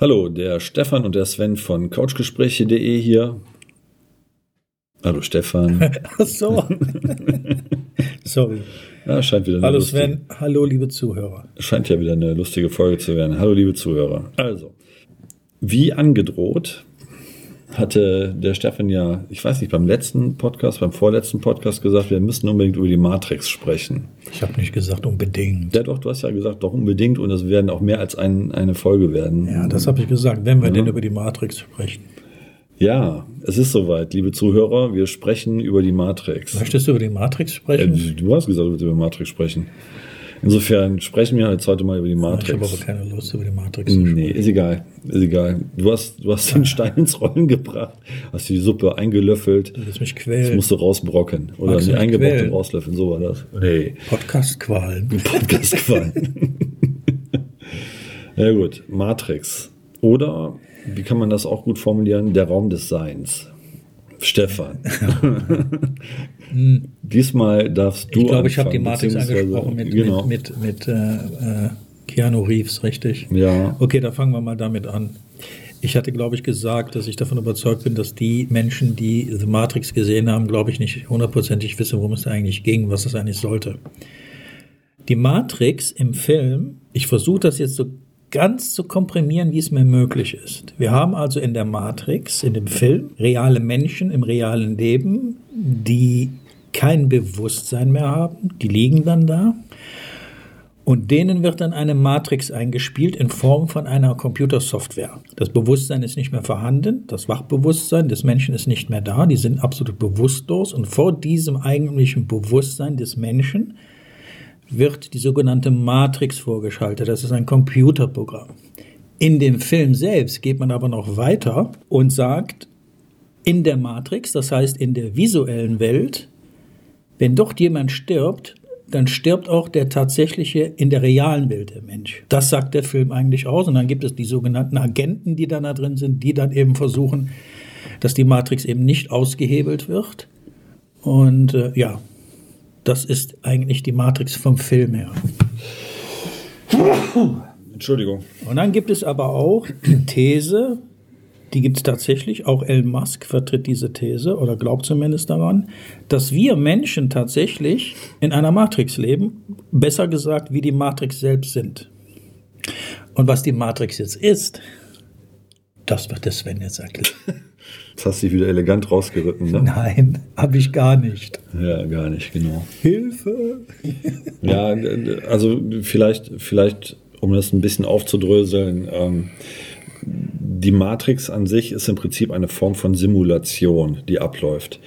Hallo, der Stefan und der Sven von couchgespräche.de hier. Hallo Stefan. Ach so. Sorry. Ja, scheint wieder eine Hallo lustige, Sven, hallo liebe Zuhörer. Scheint ja wieder eine lustige Folge zu werden. Hallo liebe Zuhörer. Also, wie angedroht hatte der Stefan ja, ich weiß nicht, beim letzten Podcast, beim vorletzten Podcast gesagt, wir müssen unbedingt über die Matrix sprechen. Ich habe nicht gesagt unbedingt. Ja doch, du hast ja gesagt, doch unbedingt und es werden auch mehr als ein, eine Folge werden. Ja, das habe ich gesagt, wenn wir denn über die Matrix sprechen. Ja, es ist soweit, liebe Zuhörer, wir sprechen über die Matrix. Möchtest du über die Matrix Äh, sprechen? du hast gesagt, du willst über die Matrix sprechen. Insofern sprechen wir jetzt heute mal über die ich habe Matrix. aber keine Lust über die Matrix zu Nee, ist egal. Ist egal. Du hast, du hast den Stein ins Rollen gebracht, hast die Suppe eingelöffelt. Du willst mich Das quälen. musst du rausbrocken. Oder Magst nicht eingebrochen quälen? rauslöffeln, so war das. Nee. Podcast-Qualen. Podcast gefallen. ja gut, Matrix. Oder, wie kann man das auch gut formulieren, der Raum des Seins. Stefan. Diesmal darfst du Ich glaube, ich habe die Matrix angesprochen mit, genau. mit, mit, mit äh, äh, Keanu Reeves, richtig? Ja. Okay, da fangen wir mal damit an. Ich hatte, glaube ich, gesagt, dass ich davon überzeugt bin, dass die Menschen, die The Matrix gesehen haben, glaube ich, nicht hundertprozentig wissen, worum es eigentlich ging, was es eigentlich sollte. Die Matrix im Film, ich versuche das jetzt so ganz zu komprimieren, wie es mir möglich ist. Wir haben also in der Matrix, in dem Film, reale Menschen im realen Leben, die kein Bewusstsein mehr haben, die liegen dann da. Und denen wird dann eine Matrix eingespielt in Form von einer Computersoftware. Das Bewusstsein ist nicht mehr vorhanden, das Wachbewusstsein des Menschen ist nicht mehr da, die sind absolut bewusstlos. Und vor diesem eigentlichen Bewusstsein des Menschen wird die sogenannte Matrix vorgeschaltet. Das ist ein Computerprogramm. In dem Film selbst geht man aber noch weiter und sagt, in der Matrix, das heißt in der visuellen Welt, wenn dort jemand stirbt, dann stirbt auch der tatsächliche in der realen Welt der Mensch. Das sagt der Film eigentlich aus. Und dann gibt es die sogenannten Agenten, die dann da drin sind, die dann eben versuchen, dass die Matrix eben nicht ausgehebelt wird. Und äh, ja, das ist eigentlich die Matrix vom Film her. Entschuldigung. Und dann gibt es aber auch die These, die gibt es tatsächlich, auch Elon Musk vertritt diese These oder glaubt zumindest daran, dass wir Menschen tatsächlich in einer Matrix leben, besser gesagt, wie die Matrix selbst sind. Und was die Matrix jetzt ist, das wird der Sven jetzt erklären. Jetzt hast du dich wieder elegant rausgeritten, ne? Nein, habe ich gar nicht. Ja, gar nicht, genau. Hilfe! Ja, also vielleicht, vielleicht, um das ein bisschen aufzudröseln, ähm, die Matrix an sich ist im Prinzip eine Form von Simulation, die abläuft.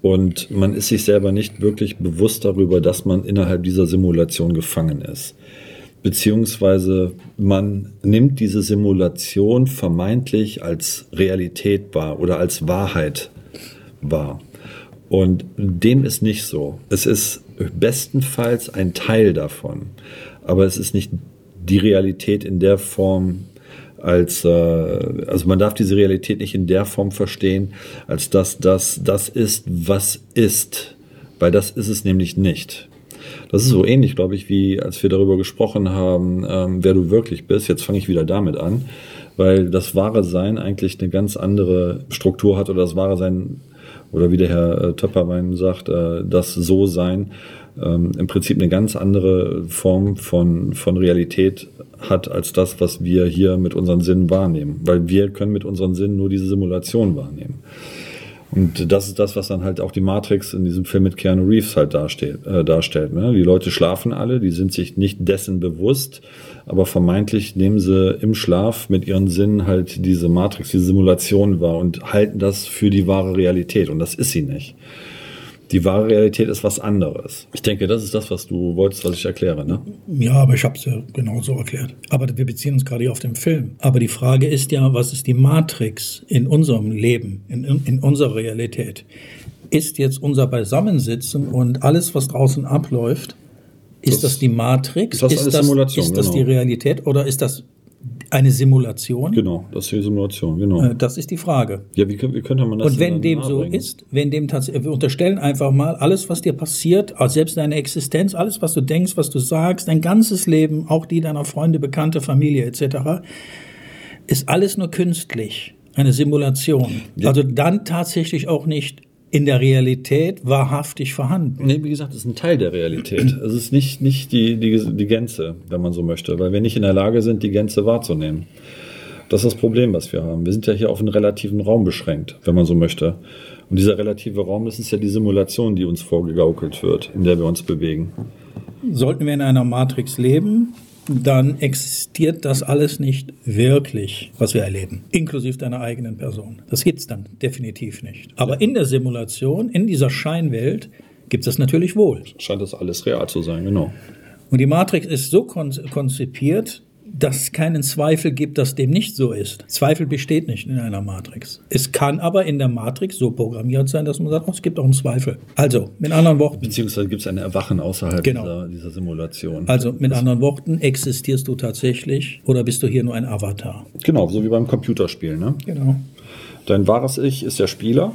Und man ist sich selber nicht wirklich bewusst darüber, dass man innerhalb dieser Simulation gefangen ist. Beziehungsweise man nimmt diese Simulation vermeintlich als Realität wahr oder als Wahrheit wahr. Und dem ist nicht so. Es ist bestenfalls ein Teil davon, aber es ist nicht die Realität in der Form, als, äh, also man darf diese Realität nicht in der Form verstehen, als dass das das ist, was ist, weil das ist es nämlich nicht. Das ist so ähnlich, glaube ich, wie als wir darüber gesprochen haben, ähm, wer du wirklich bist. Jetzt fange ich wieder damit an, weil das wahre Sein eigentlich eine ganz andere Struktur hat oder das wahre Sein oder wie der Herr äh, Töpperwein sagt, äh, das So-Sein ähm, im Prinzip eine ganz andere Form von, von Realität hat als das, was wir hier mit unseren Sinnen wahrnehmen. Weil wir können mit unseren Sinnen nur diese Simulation wahrnehmen. Und das ist das, was dann halt auch die Matrix in diesem Film mit Keanu Reeves halt darstellt. Äh, darstellt ne? Die Leute schlafen alle, die sind sich nicht dessen bewusst, aber vermeintlich nehmen sie im Schlaf mit ihren Sinnen halt diese Matrix, diese Simulation wahr und halten das für die wahre Realität. Und das ist sie nicht. Die wahre Realität ist was anderes. Ich denke, das ist das, was du wolltest, was ich erkläre, ne? Ja, aber ich habe es ja genau so erklärt. Aber wir beziehen uns gerade hier auf den Film. Aber die Frage ist ja, was ist die Matrix in unserem Leben, in, in unserer Realität? Ist jetzt unser Beisammensitzen und alles, was draußen abläuft, ist das, Das- die Matrix? das ist das, Simulation, ist das genau. die Realität oder ist das eine Simulation? Genau, das ist die Simulation, genau. Äh, Das ist die Frage. Ja, wie, wie könnte man das Und wenn dem so ist, wenn dem tatsächlich, wir unterstellen einfach mal, alles, was dir passiert, selbst deine Existenz, alles, was du denkst, was du sagst, dein ganzes Leben, auch die deiner Freunde, Bekannte, Familie etc., ist alles nur künstlich, eine Simulation. Ja. Also dann tatsächlich auch nicht in der Realität wahrhaftig vorhanden. Nee, wie gesagt, es ist ein Teil der Realität. Es ist nicht, nicht die, die, die Gänze, wenn man so möchte, weil wir nicht in der Lage sind, die Gänze wahrzunehmen. Das ist das Problem, was wir haben. Wir sind ja hier auf einen relativen Raum beschränkt, wenn man so möchte. Und dieser relative Raum, das ist ja die Simulation, die uns vorgegaukelt wird, in der wir uns bewegen. Sollten wir in einer Matrix leben, dann existiert das alles nicht wirklich, was wir erleben, inklusive deiner eigenen Person. Das gibt's dann definitiv nicht. Aber in der Simulation, in dieser Scheinwelt, gibt es natürlich wohl. Scheint das alles real zu sein, genau. Und die Matrix ist so kon konzipiert, dass es keinen Zweifel gibt, dass dem nicht so ist. Zweifel besteht nicht in einer Matrix. Es kann aber in der Matrix so programmiert sein, dass man sagt, oh, es gibt auch einen Zweifel. Also, mit anderen Worten. Beziehungsweise gibt es ein Erwachen außerhalb Genau. dieser, dieser Simulation. Also, mit anderen Worten, existierst du tatsächlich oder bist du hier nur ein Avatar? Genau, so wie beim Computerspiel. Ne? Genau. Dein wahres Ich ist der Spieler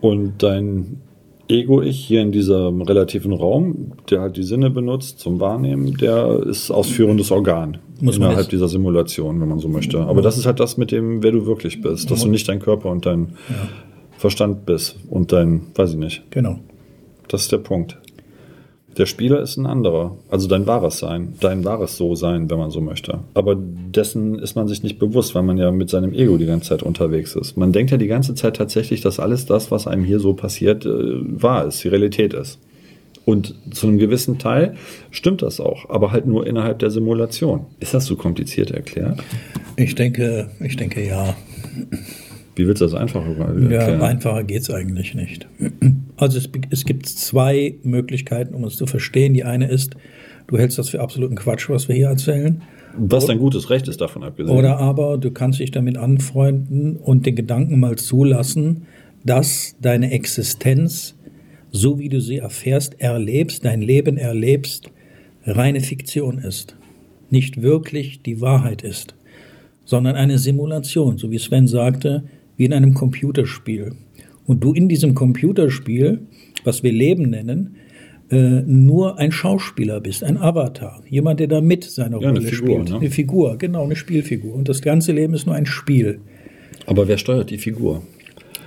und dein Ego-Ich hier in diesem relativen Raum, der halt die Sinne benutzt zum Wahrnehmen, der ist ausführendes Organ Muss innerhalb jetzt- dieser Simulation, wenn man so möchte. Aber das ist halt das mit dem, wer du wirklich bist, dass du nicht dein Körper und dein Verstand bist und dein, weiß ich nicht. Genau. Das ist der Punkt. Der Spieler ist ein anderer, also dein wahres Sein, dein wahres So-Sein, wenn man so möchte. Aber dessen ist man sich nicht bewusst, weil man ja mit seinem Ego die ganze Zeit unterwegs ist. Man denkt ja die ganze Zeit tatsächlich, dass alles das, was einem hier so passiert, äh, wahr ist, die Realität ist. Und zu einem gewissen Teil stimmt das auch, aber halt nur innerhalb der Simulation. Ist das so kompliziert erklärt? Ich denke, ich denke ja. Wie willst du das einfacher erklären? Ja, einfacher geht's eigentlich nicht. Also es, es gibt zwei Möglichkeiten, um es zu verstehen. Die eine ist, du hältst das für absoluten Quatsch, was wir hier erzählen. was dein gutes Recht ist davon abgesehen. Oder aber du kannst dich damit anfreunden und den Gedanken mal zulassen, dass deine Existenz, so wie du sie erfährst, erlebst, dein Leben erlebst, reine Fiktion ist. Nicht wirklich die Wahrheit ist, sondern eine Simulation, so wie Sven sagte, wie in einem Computerspiel. Und du in diesem Computerspiel, was wir Leben nennen, äh, nur ein Schauspieler bist, ein Avatar, jemand, der da mit seine Ja, eine Rolle Figur, spielt. ne? Eine Figur, genau, eine Spielfigur. Und das ganze Leben ist nur ein Spiel. aber wer steuert die Figur?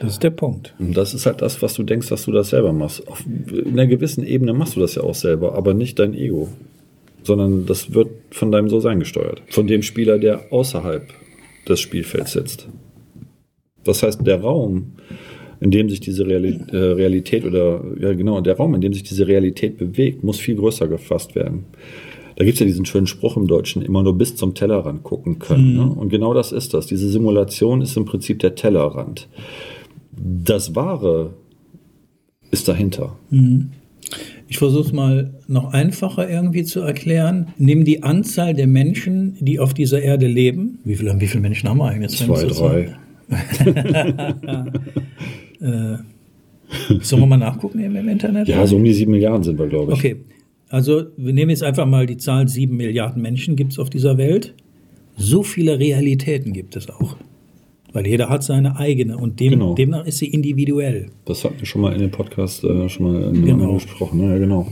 Das ist der Punkt. Und das ist halt das, was du denkst, dass du das selber machst. Auf einer gewissen Ebene machst du das ja auch selber, aber nicht dein Ego. Sondern das wird von deinem So-Sein gesteuert. Von dem Spieler, der außerhalb des Spielfelds sitzt. Das heißt, der Raum, in dem sich diese äh, Realität oder, ja genau, der Raum, in dem sich diese Realität bewegt, muss viel größer gefasst werden. Da gibt es ja diesen schönen Spruch im Deutschen, immer nur bis zum Tellerrand gucken können. Ne? Und genau das ist das. Diese Simulation ist im Prinzip der Tellerrand. Das Wahre ist dahinter. Ich versuche es mal noch einfacher irgendwie zu erklären. Nimm die Anzahl der Menschen, die auf dieser Erde leben. Wie viele, wie viele Menschen haben wir eigentlich? Zwei, Ist drei. Sollen wir mal nachgucken eben im Internet? Ja, so um die sieben Milliarden sind wir, glaube ich. Okay, also wir nehmen jetzt einfach mal die Zahl sieben Milliarden Menschen gibt es auf dieser Welt. So viele Realitäten gibt es auch. Weil jeder hat seine eigene und dem, Genau. demnach ist sie individuell. Das hatten wir schon mal in dem Podcast äh, schon mal in Genau. besprochen. Ja, genau.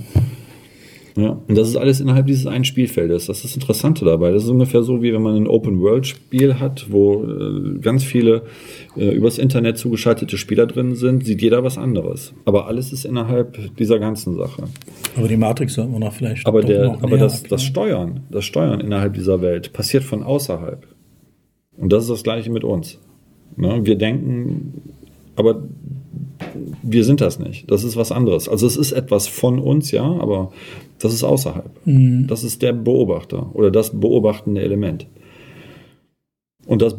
Ja, und das ist alles innerhalb dieses einen Spielfeldes. Das ist das Interessante dabei. Das ist ungefähr so, wie wenn man ein Open-World-Spiel hat, wo äh, ganz viele äh, übers Internet zugeschaltete Spieler drin sind, sieht jeder was anderes. Aber alles ist innerhalb dieser ganzen Sache. Aber die Matrix sollten wir noch vielleicht Aber, der, noch aber das, erklären. das Steuern, das Steuern innerhalb dieser Welt passiert von außerhalb. Und das ist das Gleiche mit uns. Ne? Wir denken, aber wir sind das nicht. Das ist was anderes. Also es ist etwas von uns, ja, aber das ist außerhalb. Das ist der Beobachter oder das beobachtende Element. Und das,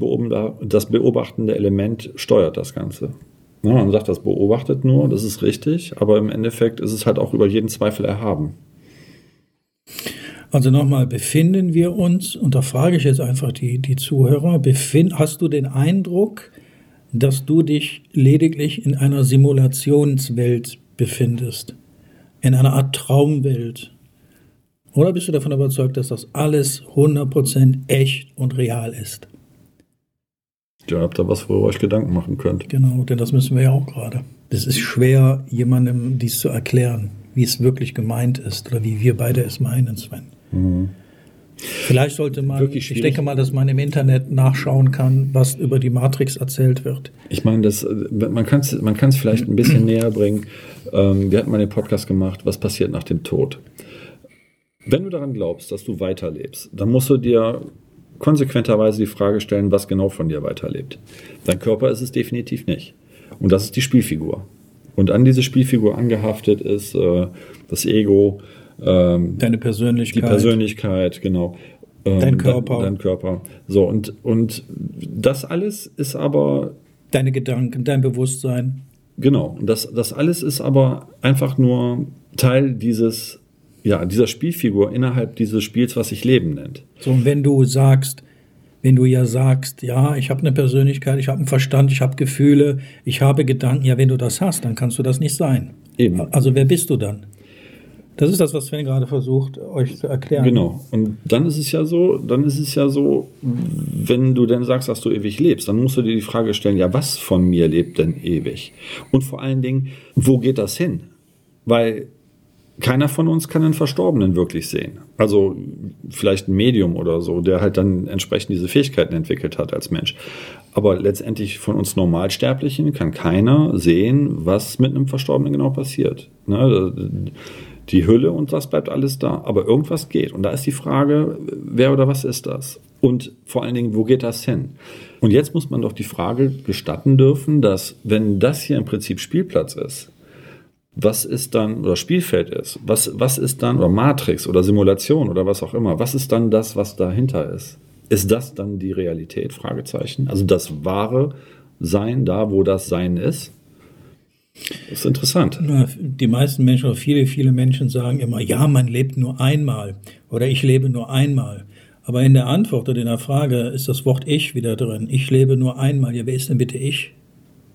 das beobachtende Element steuert das Ganze. Ja, man sagt, das beobachtet nur, das ist richtig, aber im Endeffekt ist es halt auch über jeden Zweifel erhaben. Also nochmal, befinden wir uns, und da frage ich jetzt einfach die, die Zuhörer, befind, hast du den Eindruck, dass du dich lediglich in einer Simulationswelt befindest? In einer Art Traumwelt? Oder bist du davon überzeugt, dass das alles 100% echt und real ist? Ja, habt ihr was, worüber ihr euch Gedanken machen könnt. Genau, denn das müssen wir ja auch gerade. Es ist schwer, jemandem dies zu erklären, wie es wirklich gemeint ist oder wie wir beide es meinen, Sven. Vielleicht sollte man, ich denke mal, dass man im Internet nachschauen kann, was über die Matrix erzählt wird. Ich meine, das, man kann es man vielleicht ein bisschen näher bringen. Ähm, wir hatten mal den Podcast gemacht, was passiert nach dem Tod. Wenn du daran glaubst, dass du weiterlebst, dann musst du dir konsequenterweise die Frage stellen, was genau von dir weiterlebt. Dein Körper ist es definitiv nicht. Und das ist die Spielfigur. Und an diese Spielfigur angehaftet ist äh, das Ego, ähm, Deine Persönlichkeit. Die Persönlichkeit, genau. Ähm, dein Körper. Dein, dein Körper. So, und, und das alles ist aber. Deine Gedanken, dein Bewusstsein. Genau. Und das, das alles ist aber einfach nur Teil dieses, ja, dieser Spielfigur innerhalb dieses Spiels, was sich Leben nennt. So, und wenn du sagst, wenn du ja sagst, ja, ich habe eine Persönlichkeit, ich habe einen Verstand, ich habe Gefühle, ich habe Gedanken, ja, wenn du das hast, dann kannst du das nicht sein. Eben. Also wer bist du dann? Das ist das, was Sven gerade versucht, euch zu erklären. Genau. Und dann ist es ja so, dann ist es ja so, wenn du denn sagst, dass du ewig lebst, dann musst du dir die Frage stellen, ja, was von mir lebt denn ewig? Und vor allen Dingen, wo geht das hin? Weil keiner von uns kann einen Verstorbenen wirklich sehen. Also vielleicht ein Medium oder so, der halt dann entsprechend diese Fähigkeiten entwickelt hat als Mensch. Aber letztendlich von uns Normalsterblichen kann keiner sehen, was mit einem Verstorbenen genau passiert. Ne? die Hülle und das bleibt alles da. Aber irgendwas geht. Und da ist die Frage, wer oder was ist das? Und vor allen Dingen, wo geht das hin? Und jetzt muss man doch die Frage gestatten dürfen, dass wenn das hier im Prinzip Spielplatz ist, was ist dann, oder Spielfeld ist, was, was ist dann, oder Matrix oder Simulation oder was auch immer, was ist dann das, was dahinter ist? Ist das dann die Realität? Fragezeichen. Also das wahre Sein, da wo das Sein ist? Das ist interessant. Die meisten Menschen oder viele, viele Menschen sagen immer, ja, man lebt nur einmal oder ich lebe nur einmal. Aber in der Antwort oder in der Frage ist das Wort Ich wieder drin. Ich lebe nur einmal. Ja, wer ist denn bitte ich?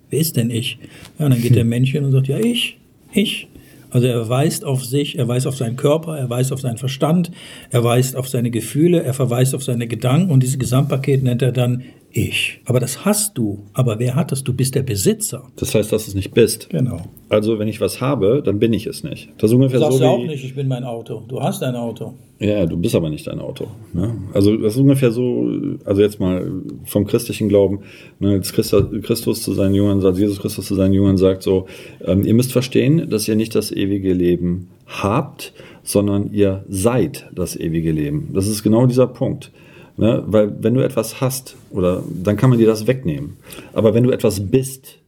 Wer ist denn ich? Ja, dann geht der Mensch hin und sagt, ja, ich, ich. Also er weist auf sich, er weist auf seinen Körper, er weist auf seinen Verstand, er weist auf seine Gefühle, er verweist auf seine Gedanken und dieses Gesamtpaket nennt er dann ich. Aber das hast du. Aber wer hat das? Du bist der Besitzer. Das heißt, dass du es nicht bist. Genau. Also, wenn ich was habe, dann bin ich es nicht. Das ist ungefähr du sagst so ja auch nicht, ich bin mein Auto. Du hast ein Auto. Ja, du bist aber nicht dein Auto. Ne? Also, das ist ungefähr so, also jetzt mal vom christlichen Glauben, ne, als Christus zu seinen Jüngern sagt, Jesus Christus zu seinen Jüngern sagt so, ähm, ihr müsst verstehen, dass ihr nicht das ewige Leben habt, sondern ihr seid das ewige Leben. Das ist genau dieser Punkt. Ne? Weil wenn du etwas hast, oder dann kann man dir das wegnehmen. Aber wenn du etwas bist,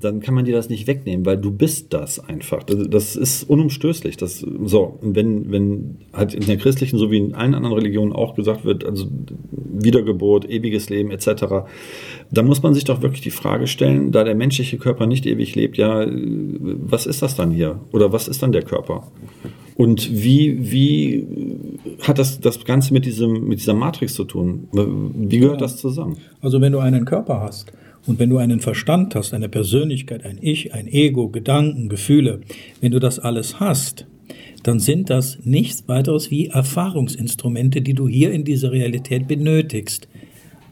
dann kann man dir das nicht wegnehmen, weil du bist das einfach. Das, das ist unumstößlich. Das, so, und wenn, wenn halt in der christlichen sowie in allen anderen Religionen auch gesagt wird, also Wiedergeburt, ewiges Leben etc., dann muss man sich doch wirklich die Frage stellen, da der menschliche Körper nicht ewig lebt, ja, was ist das dann hier? Oder was ist dann der Körper? Und wie, wie hat das, das Ganze mit, diesem, mit dieser Matrix zu tun? Wie gehört ja. das zusammen? Also wenn du einen Körper hast und wenn du einen Verstand hast, eine Persönlichkeit, ein Ich, ein Ego, Gedanken, Gefühle, wenn du das alles hast, dann sind das nichts weiteres wie Erfahrungsinstrumente, die du hier in dieser Realität benötigst.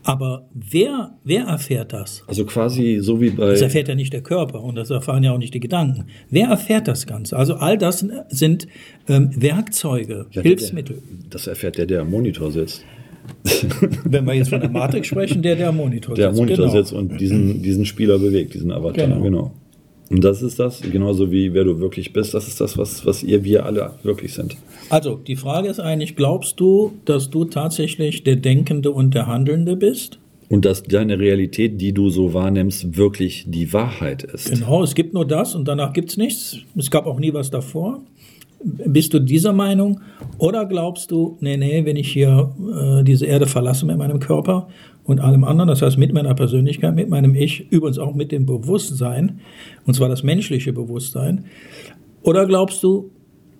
Aber wer, wer erfährt das? Also quasi so wie bei. Das erfährt ja nicht der Körper und das erfahren ja auch nicht die Gedanken. Wer erfährt das Ganze? Also all das sind ähm, Werkzeuge, ja, Hilfsmittel. Der, das erfährt der, der am Monitor sitzt. Wenn wir jetzt von der Matrix sprechen, der, der Monitor der sitzt. Der Monitor genau. sitzt und diesen, diesen Spieler bewegt, diesen Avatar. Genau. genau. Und das ist das, genauso wie wer du wirklich bist, das ist das, was, was ihr, wir alle wirklich sind. Also, die Frage ist eigentlich, glaubst du, dass du tatsächlich der Denkende und der Handelnde bist? Und dass deine Realität, die du so wahrnimmst, wirklich die Wahrheit ist. Genau, es gibt nur das und danach gibt es nichts. Es gab auch nie was davor. Bist du dieser Meinung? Oder glaubst du, nee, nee, wenn ich hier äh, diese Erde verlasse mit meinem Körper und allem anderen, das heißt mit meiner Persönlichkeit, mit meinem Ich, übrigens auch mit dem Bewusstsein, und zwar das menschliche Bewusstsein, oder glaubst du,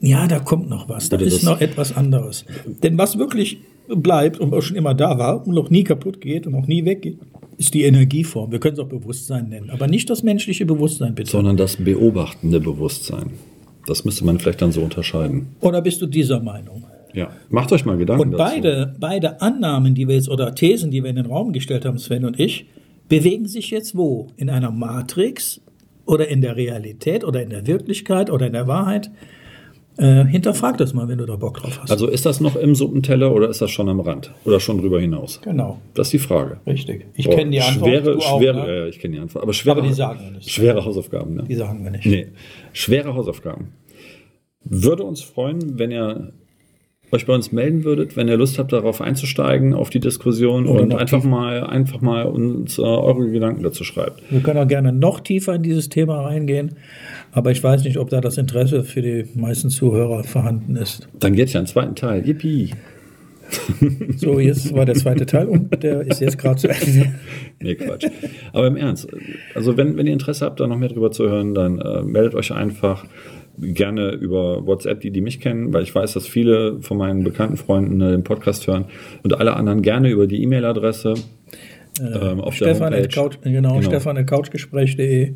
ja, da kommt noch was, da ist noch etwas anderes. Denn was wirklich bleibt und was schon immer da war und noch nie kaputt geht und noch nie weggeht, ist die Energieform. Wir können es auch Bewusstsein nennen, aber nicht das menschliche Bewusstsein, bitte. Sondern das beobachtende Bewusstsein. Das müsste man vielleicht dann so unterscheiden. Oder bist du dieser Meinung? Ja, macht euch mal Gedanken. Und beide, dazu. beide Annahmen, die wir jetzt oder Thesen, die wir in den Raum gestellt haben, Sven und ich, bewegen sich jetzt wo? In einer Matrix oder in der Realität oder in der Wirklichkeit oder in der Wahrheit? Äh, hinterfrag das mal, wenn du da Bock drauf hast. Also ist das noch im Suppenteller oder ist das schon am Rand? Oder schon drüber hinaus? genau, Das ist die Frage. richtig. Ich kenne die Antwort. Schwere, auch, schwere, ne? ja, ich kenne die Antwort. Aber schwere, Aber die sagen wir nicht. schwere Hausaufgaben, ne? Die sagen wir nicht. Nee, schwere Hausaufgaben. Würde uns freuen, wenn ihr euch bei uns melden würdet, wenn ihr Lust habt, darauf einzusteigen, auf die Diskussion Oder und einfach mal, einfach mal uns äh, eure Gedanken dazu schreibt. Wir können auch gerne noch tiefer in dieses Thema reingehen, aber ich weiß nicht, ob da das Interesse für die meisten Zuhörer vorhanden ist. Dann geht's ja einen zweiten Teil. Yippie! So, jetzt war der zweite Teil und der ist jetzt gerade zu Ende. Nee, Quatsch. Aber im Ernst, also wenn, wenn ihr Interesse habt, da noch mehr drüber zu hören, dann äh, meldet euch einfach gerne über WhatsApp, die, die mich kennen, weil ich weiß, dass viele von meinen bekannten Freunden äh, den Podcast hören und alle anderen gerne über die E-Mail-Adresse ähm, auf der Stefan Homepage. at Couch, genau, Genau. Stefan at couchgespräch.de.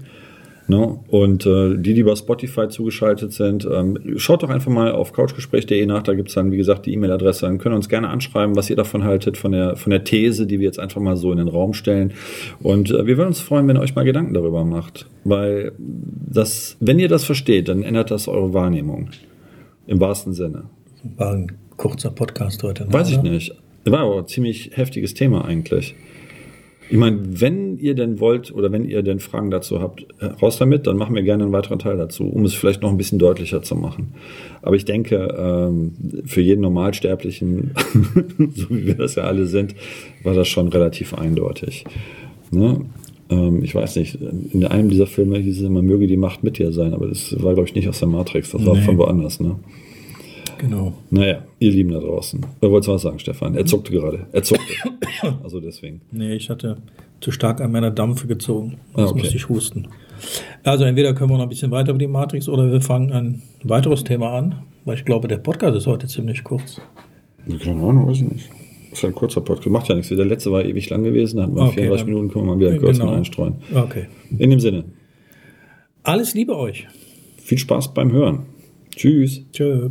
Ne? Und äh, die, die über Spotify zugeschaltet sind, ähm, schaut doch einfach mal auf couchgespräch.de nach. Da gibt's dann, wie gesagt, die E-Mail-Adresse. Dann könnt ihr uns gerne anschreiben, was ihr davon haltet, von der, von der These, die wir jetzt einfach mal so in den Raum stellen. Und äh, wir würden uns freuen, wenn ihr euch mal Gedanken darüber macht. Weil das, wenn ihr das versteht, dann ändert das eure Wahrnehmung. Im wahrsten Sinne. War ein kurzer Podcast heute. ne, Weiß ich nicht. War aber ein ziemlich heftiges Thema eigentlich. Ich meine, wenn ihr denn wollt oder wenn ihr denn Fragen dazu habt, äh, raus damit, dann machen wir gerne einen weiteren Teil dazu, um es vielleicht noch ein bisschen deutlicher zu machen. Aber ich denke, ähm, für jeden Normalsterblichen, so wie wir das ja alle sind, war das schon relativ eindeutig. Ne? Ähm, ich weiß nicht, in einem dieser Filme hieß es immer, möge die Macht mit dir sein, aber das war, glaube ich, nicht aus der Matrix, das war Nee. von woanders. Ne? Genau. Naja, ihr Lieben da draußen. Wer wollte was sagen, Stefan? Er zuckte gerade. Er zuckte. Also deswegen. Nee, ich hatte zu stark an meiner Dampfe gezogen. Ah, Jetzt okay. musste ich husten. Also entweder können wir noch ein bisschen weiter über die Matrix oder wir fangen ein weiteres Thema an, weil ich glaube, der Podcast ist heute ziemlich kurz. Keine Ahnung, weiß ich nicht. Ist ja ein kurzer Podcast. Macht ja nichts. Der letzte war ewig lang gewesen. Da hatten wir Okay, 34 dann- Minuten. Können wir mal wieder kurz Genau. mal einstreuen. Okay. In dem Sinne, Alles Liebe euch. viel Spaß beim Hören. Tschüss. Tschö.